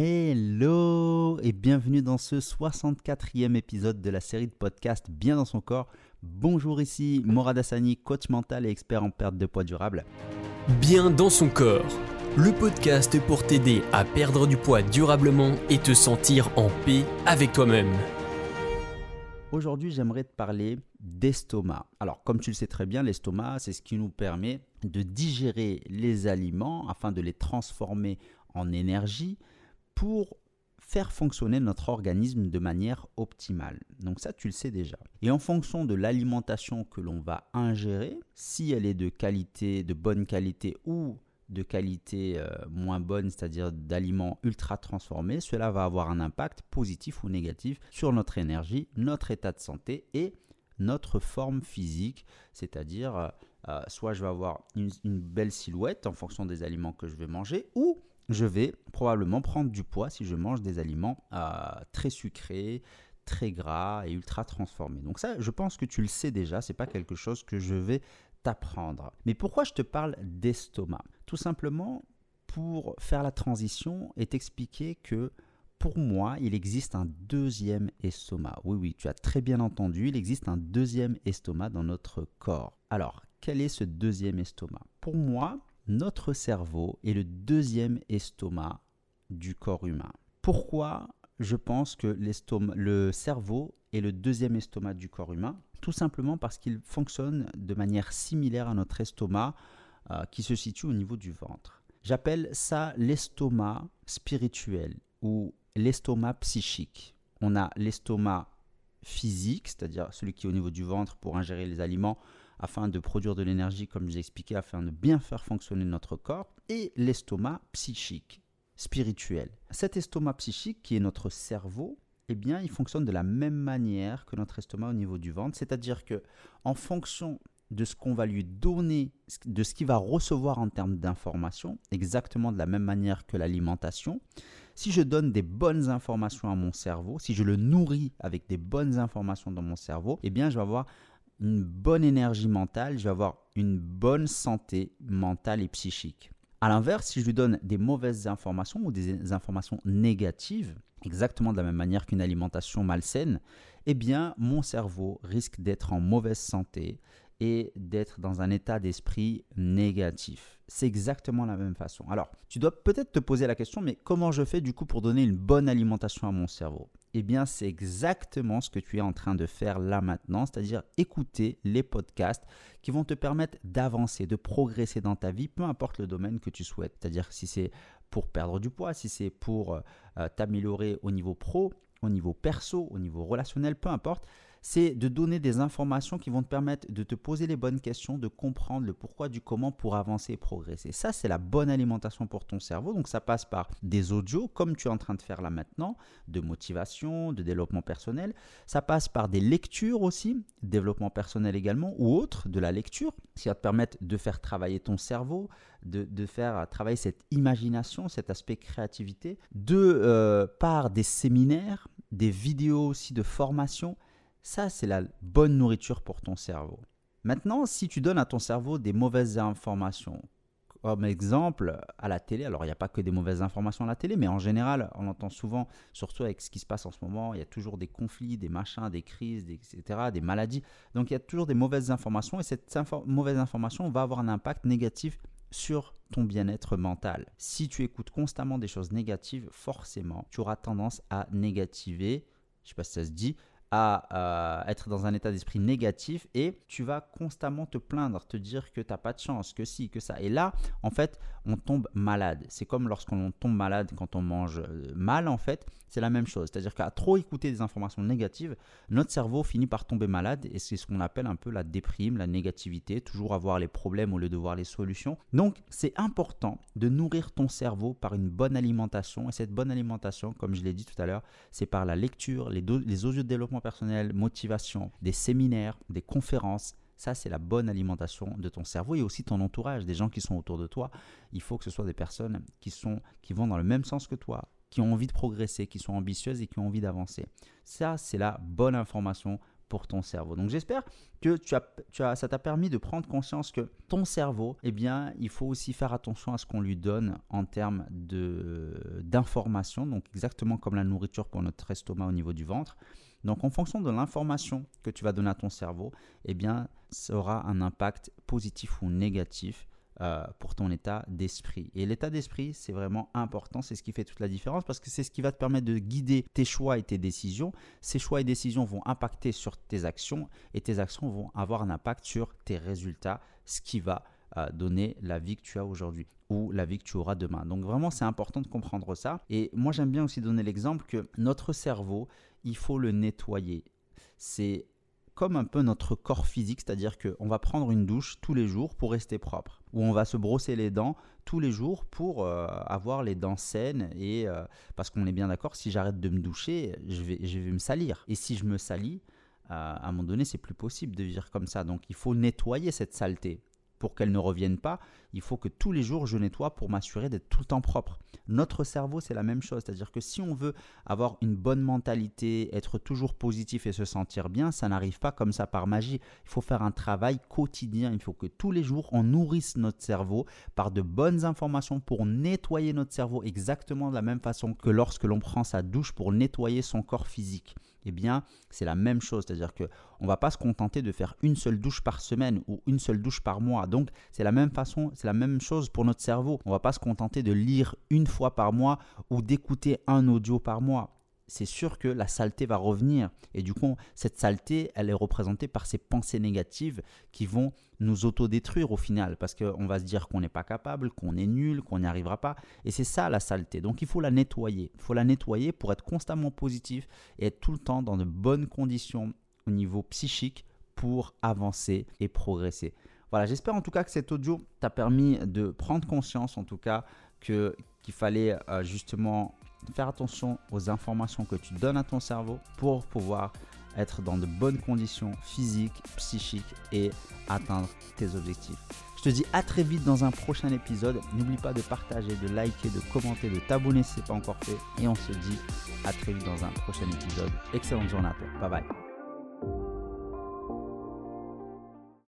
Hello et bienvenue dans ce 64e épisode de la série de podcasts Bien dans son corps. Bonjour ici Morad Hassani, coach mental et expert en perte de poids durable. Bien dans son corps, le podcast pour t'aider à perdre du poids durablement et te sentir en paix avec toi-même. Aujourd'hui, j'aimerais te parler d'estomac. Alors, comme tu le sais très bien, l'estomac, c'est ce qui nous permet de digérer les aliments afin de les transformer en énergie pour faire fonctionner notre organisme de manière optimale. Donc ça, tu le sais déjà. Et en fonction de l'alimentation que l'on va ingérer, si elle est de qualité, de bonne qualité ou de qualité euh, moins bonne, c'est-à-dire d'aliments ultra transformés, cela va avoir un impact positif ou négatif sur notre énergie, notre état de santé et notre forme physique, c'est-à-dire euh, euh, soit je vais avoir une, une, belle silhouette en fonction des aliments que je vais manger, ou je vais probablement prendre du poids si je mange des aliments très sucrés, très gras et ultra transformés. Donc ça, je pense que tu le sais déjà, c'est pas quelque chose que je vais t'apprendre. Mais pourquoi je te parle d'estomac? Tout simplement pour faire la transition et t'expliquer que pour moi, il existe un deuxième estomac. Oui, oui, tu as très bien entendu, il existe un deuxième estomac dans notre corps. Alors, quel est ce deuxième estomac? Pour moi, notre cerveau est le deuxième estomac du corps humain. Pourquoi je pense que le cerveau est le deuxième estomac du corps humain? Tout simplement parce qu'il fonctionne de manière similaire à notre estomac euh, qui se situe au niveau du ventre. J'appelle ça l'estomac spirituel ou l'estomac psychique. On a l'estomac physique, c'est-à-dire celui qui est au niveau du ventre pour ingérer les aliments afin de produire de l'énergie, comme j'ai expliqué, afin de bien faire fonctionner notre corps, et l'estomac psychique, spirituel. Cet estomac psychique, qui est notre cerveau, eh bien, il fonctionne de la même manière que notre estomac au niveau du ventre, c'est-à-dire que en fonction de ce qu'on va lui donner, de ce qu'il va recevoir en termes d'informations, exactement de la même manière que l'alimentation. Si je donne des bonnes informations à mon cerveau, si je le nourris avec des bonnes informations dans mon cerveau, eh bien, je vais avoir une bonne énergie mentale, je vais avoir une bonne santé mentale et psychique. A l'inverse, si je lui donne des mauvaises informations ou des informations négatives, exactement de la même manière qu'une alimentation malsaine, eh bien mon cerveau risque d'être en mauvaise santé et d'être dans un état d'esprit négatif. C'est exactement la même façon. Alors, tu dois peut-être te poser la question, mais comment je fais du coup pour donner une bonne alimentation à mon cerveau? Eh bien, c'est exactement ce que tu es en train de faire là maintenant, c'est-à-dire écouter les podcasts qui vont te permettre d'avancer, de progresser dans ta vie, peu importe le domaine que tu souhaites. C'est-à-dire si c'est pour perdre du poids, si c'est pour euh, euh, t'améliorer au niveau pro, au niveau perso, au niveau relationnel, peu importe c'est de donner des informations qui vont te permettre de te poser les bonnes questions, de comprendre le pourquoi du comment pour avancer et progresser. Ça, c'est la bonne alimentation pour ton cerveau. Donc, ça passe par des audios, comme tu es en train de faire là maintenant, de motivation, de développement personnel. Ça passe par des lectures aussi, développement personnel également, ou autre, de la lecture, qui va te permettre de faire travailler ton cerveau, de, faire travailler cette imagination, cet aspect créativité, de euh, par des séminaires, des vidéos aussi de formation ça, c'est la bonne nourriture pour ton cerveau. Maintenant, si tu donnes à ton cerveau des mauvaises informations, comme exemple à la télé, alors il n'y a pas que des mauvaises informations à la télé, mais en général, on entend souvent, surtout avec ce qui se passe en ce moment, il y a toujours des conflits, des machins, des crises, etc., des maladies. Donc il y a toujours des mauvaises informations et cette mauvaise information va avoir un impact négatif sur ton bien-être mental. Si tu écoutes constamment des choses négatives, forcément, tu auras tendance à négativer, je ne sais pas si ça se dit, à euh, être dans un état d'esprit négatif et tu vas constamment te plaindre, te dire que tu n'as pas de chance, que si, que ça. Et là, en fait, on tombe malade. C'est comme lorsqu'on tombe malade quand on mange euh, mal, en fait, c'est la même chose. C'est-à-dire qu'à trop écouter des informations négatives, notre cerveau finit par tomber malade et c'est ce qu'on appelle un peu la déprime, la négativité, toujours avoir les problèmes au lieu de voir les solutions. Donc, c'est important de nourrir ton cerveau par une bonne alimentation et cette bonne alimentation, comme je l'ai dit tout à l'heure, c'est par la lecture, les, les audios de développement personnel, motivation, des séminaires, des conférences. Ça, c'est la bonne alimentation de ton cerveau et aussi ton entourage, des gens qui sont autour de toi. Il faut que ce soit des personnes qui, sont, qui vont dans le même sens que toi, qui ont envie de progresser, qui sont ambitieuses et qui ont envie d'avancer. Ça, c'est la bonne information pour ton cerveau. Donc j'espère que tu as, tu as, ça t'a permis de prendre conscience que ton cerveau, eh bien, il faut aussi faire attention à ce qu'on lui donne en termes d'informations, donc exactement comme la nourriture pour notre estomac au niveau du ventre. Donc en fonction de l'information que tu vas donner à ton cerveau, eh bien, ça aura un impact positif ou négatif euh, pour ton état d'esprit. Et l'état d'esprit, c'est vraiment important, c'est ce qui fait toute la différence parce que c'est ce qui va te permettre de guider tes choix et tes décisions. Ces choix et décisions vont impacter sur tes actions et tes actions vont avoir un impact sur tes résultats, ce qui va euh, donner la vie que tu as aujourd'hui ou la vie que tu auras demain. Donc vraiment, c'est important de comprendre ça. Et moi, j'aime bien aussi donner l'exemple que notre cerveau, il faut le nettoyer. C'est comme un peu notre corps physique, c'est-à-dire qu'on va prendre une douche tous les jours pour rester propre, ou on va se brosser les dents tous les jours pour euh, avoir les dents saines, et euh, parce qu'on est bien d'accord, si j'arrête de me doucher, je vais, je vais me salir. Et si je me salis, euh, à un moment donné, c'est plus possible de vivre comme ça. Donc il faut nettoyer cette saleté pour qu'elle ne revienne pas, il faut que tous les jours je nettoie pour m'assurer d'être tout le temps propre. Notre cerveau, c'est la même chose. C'est-à-dire que si on veut avoir une bonne mentalité, être toujours positif et se sentir bien, ça n'arrive pas comme ça par magie. Il faut faire un travail quotidien. Il faut que tous les jours, on nourrisse notre cerveau par de bonnes informations pour nettoyer notre cerveau exactement de la même façon que lorsque l'on prend sa douche pour nettoyer son corps physique eh bien, c'est la même chose. C'est-à-dire qu'on ne va pas se contenter de faire une seule douche par semaine ou une seule douche par mois. Donc, c'est la même façon, c'est la même chose pour notre cerveau. On ne va pas se contenter de lire une fois par mois ou d'écouter un audio par mois c'est sûr que la saleté va revenir. Et du coup, cette saleté, elle est représentée par ces pensées négatives qui vont nous autodétruire au final. Parce qu'on va se dire qu'on n'est pas capable, qu'on est nul, qu'on n'y arrivera pas. Et c'est ça la saleté. Donc il faut la nettoyer. Il faut la nettoyer pour être constamment positif et être tout le temps dans de bonnes conditions au niveau psychique pour avancer et progresser. Voilà, j'espère en tout cas que cet audio t'a permis de prendre conscience, en tout cas, qu'il fallait euh, justement faire attention aux informations que tu donnes à ton cerveau pour pouvoir être dans de bonnes conditions physiques, psychiques et atteindre tes objectifs. Je te dis à très vite dans un prochain épisode. N'oublie pas de partager, de liker, de commenter, de t'abonner si ce n'est pas encore fait. Et on se dit à très vite dans un prochain épisode. Excellente journée à toi. Bye bye.